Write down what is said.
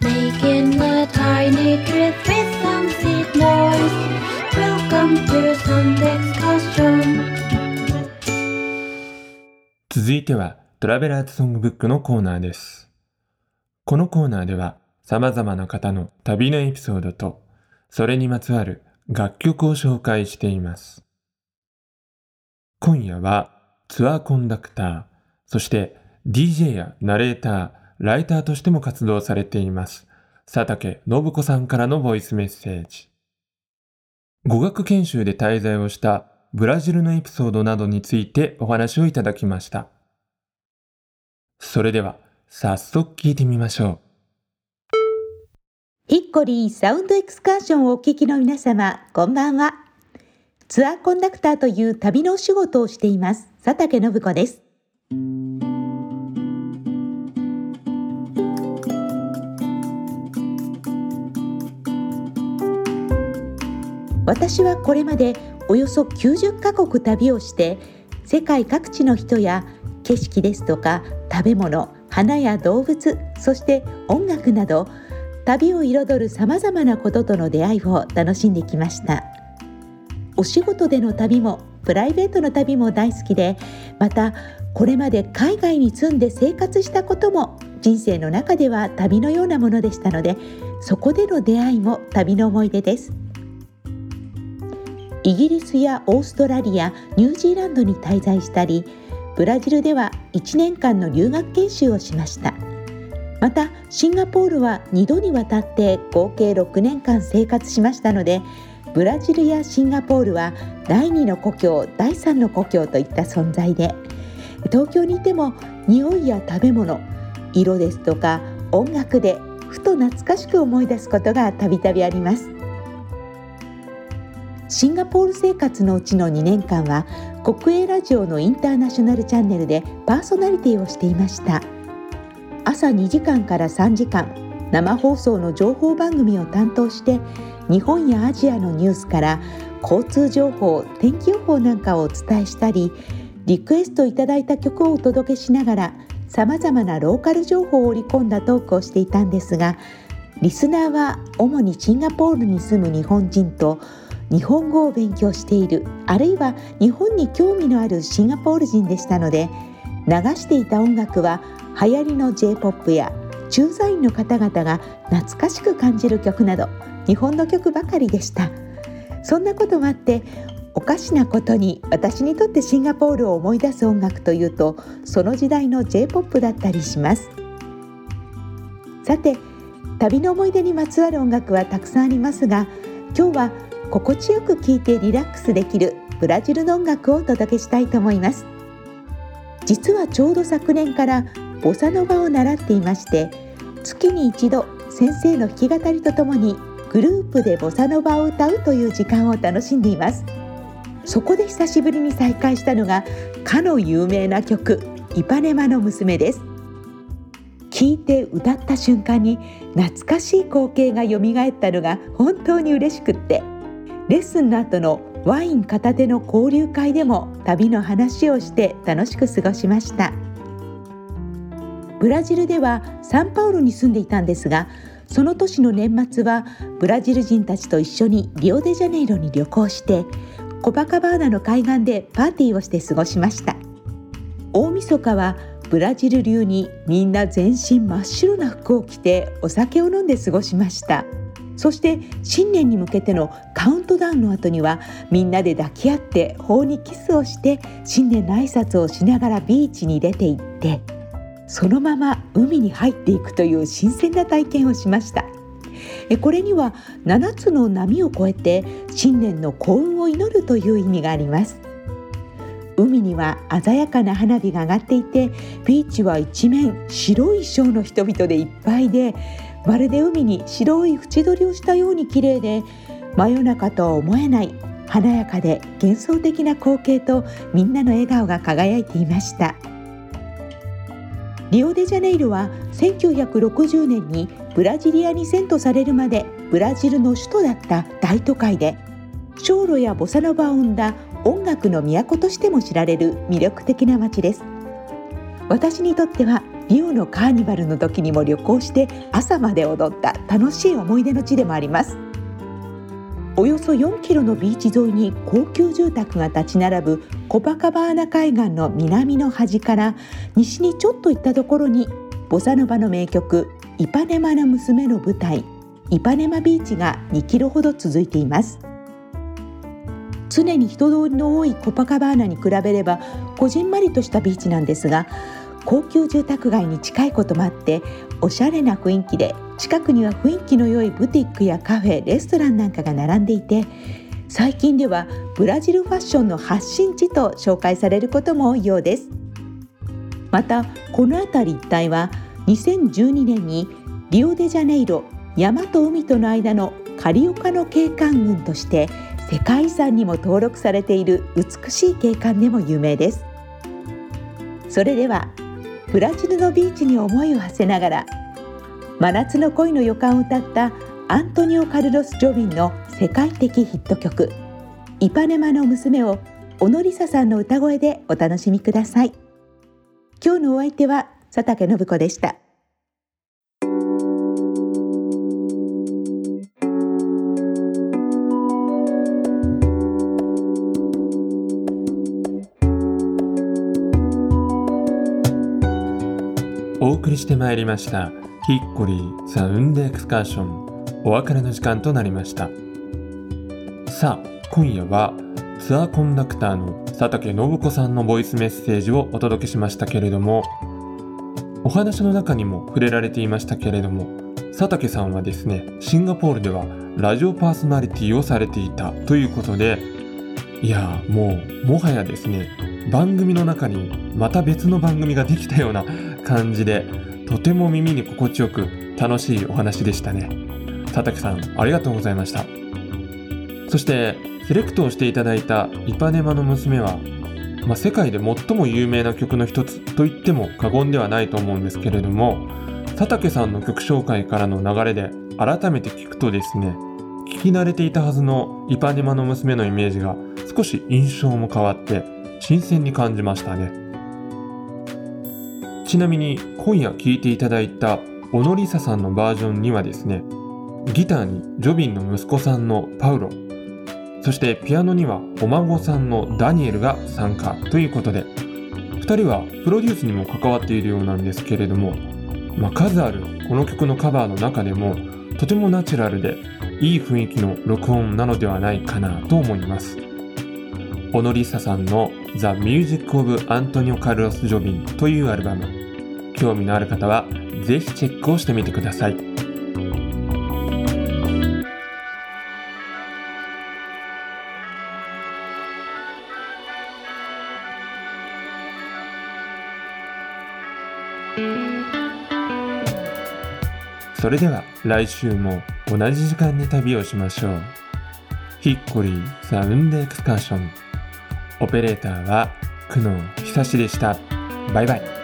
Making a tiny trip with some seed noise. Welcome to Sunday Excursion. 続いてはトラベラーズソングブックのコーナーです。このコーナーでは様々な方の旅のエピソードとそれにまつわる楽曲を紹介しています。今夜はツアーコンダクター、そして DJ やナレーター、ライターとしても活動されています佐竹信子さんからのボイスメッセージ。語学研修で滞在をしたブラジルのエピソードなどについてお話をいただきました。それでは早速聞いてみましょヒッコリーサウンドエクスカーションをお聞きの皆様、こんばんは。ツアーコンダクターという旅のお仕事をしています、佐竹信子です。私はこれまでおよそ90カ国旅をして、世界各地の人や景色ですとか食べ物、花や動物、そして音楽など、旅を彩るさまざまなこととの出会いを楽しんできました。お仕事での旅もプライベートの旅も大好きでまたこれまで海外に住んで生活したことも人生の中では旅のようなものでしたのでそこでの出会いも旅の思い出です。イギリスやオーストラリアニュージーランドに滞在したりブラジルでは1年間の留学研修をしました。またシンガポールは2度にわたって合計6年間生活しましたのでブラジルやシンガポールは第2の故郷第3の故郷といった存在で東京にいても匂いや食べ物色ですとか音楽でふと懐かしく思い出すことがたびたびあります。シンガポール生活のうちの2年間は国営ラジオのインターナショナルチャンネルでパーソナリティをしていました。朝2時間から3時間生放送の情報番組を担当して日本やアジアのニュースから交通情報天気予報なんかをお伝えしたりリクエストいただいた曲をお届けしながらさまざまなローカル情報を織り込んだトークをしていたんですがリスナーは主にシンガポールに住む日本人と日本語を勉強しているあるいは日本に興味のあるシンガポール人でしたので流していた音楽は流行りの J-POP や駐在員の方々が懐かしく感じる曲など日本の曲ばかりでした。そんなこともあっておかしなことに私にとってシンガポールを思い出す音楽というとその時代の J-POP だったりします。さて旅の思い出にまつわる音楽はたくさんありますが今日は心地よく聴いてリラックスできるブラジルの音楽をお届けしたいと思います。実はちょうど昨年からボサノバを習っていまして月に一度先生の弾き語りとともにグループでボサノバを歌うという時間を楽しんでいます。そこで久しぶりに再会したのがかの有名な曲イパネマの娘です。聴いて歌った瞬間に懐かしい光景が蘇ったのが本当に嬉しくってレッスンの後のワイン片手の交流会でも旅の話をして楽しく過ごしました。ブラジルではサンパウロに住んでいたんですがその年の年末はブラジル人たちと一緒にリオデジャネイロに旅行してコパカバーナの海岸でパーティーをして過ごしました。大晦日はブラジル流にみんな全身真っ白な服を着てお酒を飲んで過ごしました。そして新年に向けてのカウントダウンの後にはみんなで抱き合って頬にキスをして新年の挨拶をしながらビーチに出て行ってそのまま海に入っていくという新鮮な体験をしました。これには7つの波を越えて新年の幸運を祈るという意味があります。海には鮮やかな花火が上がっていてビーチは一面白い衣装の人々でいっぱいでまるで海に白い縁取りをしたように綺麗で真夜中とは思えない華やかで幻想的な光景とみんなの笑顔が輝いていました。リオデジャネイロは1960年にブラジリアに遷都されるまでブラジルの首都だった大都会で小路やボサノバを生んだ音楽の都としても知られる魅力的な街です。私にとってはリオのカーニバルの時にも旅行して朝まで踊った楽しい思い出の地でもあります。およそ4キロのビーチ沿いに高級住宅が立ち並ぶコパカバーナ海岸の南の端から西にちょっと行ったところにボサノバの名曲イパネマの娘の舞台イパネマビーチが2キロほど続いています。常に人通りの多いコパカバーナに比べればこじんまりとしたビーチなんですが高級住宅街に近いこともあっておしゃれな雰囲気で近くには雰囲気の良いブティックやカフェレストランなんかが並んでいて最近ではブラジルファッションの発信地と紹介されることも多いようです。またこの辺り一帯は2012年にリオデジャネイロ山と海との間のカリオカの景観群として世界遺産にも登録されている美しい景観でも有名です。それではブラジルのビーチに思いを馳せながら真夏の恋の予感を歌ったアントニオ・カルロス・ジョビンの世界的ヒット曲「イパネマの娘」を小野梨沙さんの歌声でお楽しみください。今日のお相手は佐竹信子でした。りしてまいりました。ヒッコリーサウンドエクスカーション。お別れの時間となりました。さあ今夜はツアーコンダクターの佐竹信子さんのボイスメッセージをお届けしましたけれどもお話の中にも触れられていましたけれども佐竹さんはですねシンガポールではラジオパーソナリティをされていたということでいやもうもはやですね番組の中にまた別の番組ができたような感じでとても耳に心地よく楽しいお話でしたね。佐竹さんありがとうございました。そしてセレクトをしていただいた「イパネマの娘は」まあ、世界で最も有名な曲の一つと言っても過言ではないと思うんですけれども佐竹さんの曲紹介からの流れで改めて聞くとですね聞き慣れていたはずのイパネマの娘のイメージが少し印象も変わって新鮮に感じましたね。ちなみに今夜聴いていただいた小野梨沙さんのバージョンにはですねギターにジョビンの息子さんのパウロそしてピアノにはお孫さんのダニエルが参加ということで2人はプロデュースにも関わっているようなんですけれども、まあ、数あるこの曲のカバーの中でもとてもナチュラルでいい雰囲気の録音なのではないかなと思います。小野梨沙さんの「The Music of Antonio Carlos Jobim」というアルバム興味のある方はぜひチェックをしてみてくださいそれでは来週も同じ時間に旅をしましょう。ヒッコリーサウンドエクスカーション。オペレーターは久能久志でした。バイバイ。